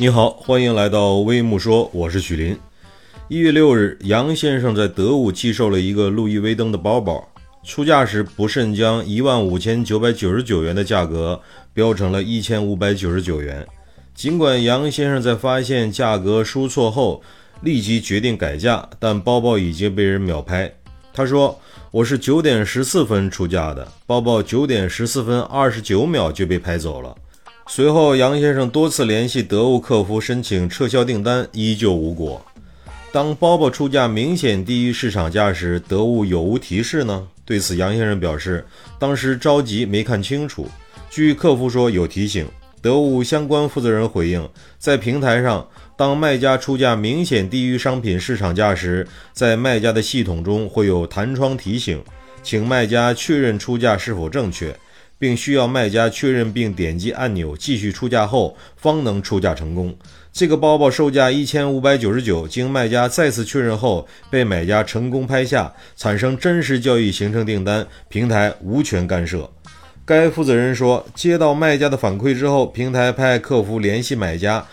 你好，欢迎来到微木说，我是许林。一月六日，杨先生在德物寄售了一个路易威登的包包，出价时不慎将一万五千九百九十九元的价格标成了一千五百九十九元。尽管杨先生在发现价格输错后立即决定改价，但包包已经被人秒拍。他说：“我是九点十四分出价的，包包九点十四分二十九秒就被拍走了。”随后，杨先生多次联系得物客服申请撤销订单，依旧无果。当包包出价明显低于市场价时，得物有无提示呢？对此，杨先生表示，当时着急没看清楚。据客服说，有提醒。得物相关负责人回应，在平台上，当卖家出价明显低于商品市场价时，在卖家的系统中会有弹窗提醒，请卖家确认出价是否正确。并需要卖家确认并点击按钮继续出价后，方能出价成功。这个包包售价一千五百九十九，经卖家再次确认后，被买家成功拍下，产生真实交易，形成订单，平台无权干涉。该负责人说，接到卖家的反馈之后，平台派客服联系买家，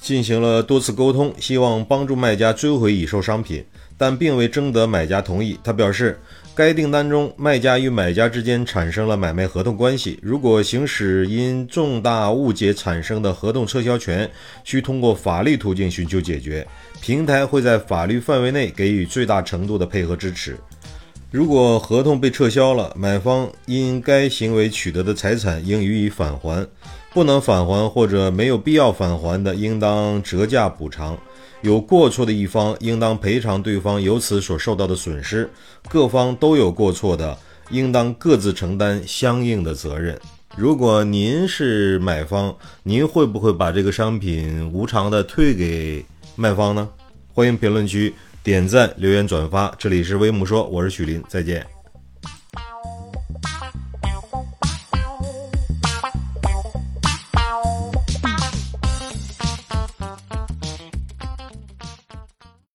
进行了多次沟通，希望帮助卖家追回已售商品，但并未征得买家同意。他表示。该订单中，卖家与买家之间产生了买卖合同关系。如果行使因重大误解产生的合同撤销权，需通过法律途径寻求解决。平台会在法律范围内给予最大程度的配合支持。如果合同被撤销了，买方因该行为取得的财产应予以返还，不能返还或者没有必要返还的，应当折价补偿。有过错的一方应当赔偿对方由此所受到的损失，各方都有过错的，应当各自承担相应的责任。如果您是买方，您会不会把这个商品无偿的退给卖方呢？欢迎评论区点赞、留言、转发。这里是微木说，我是许林，再见。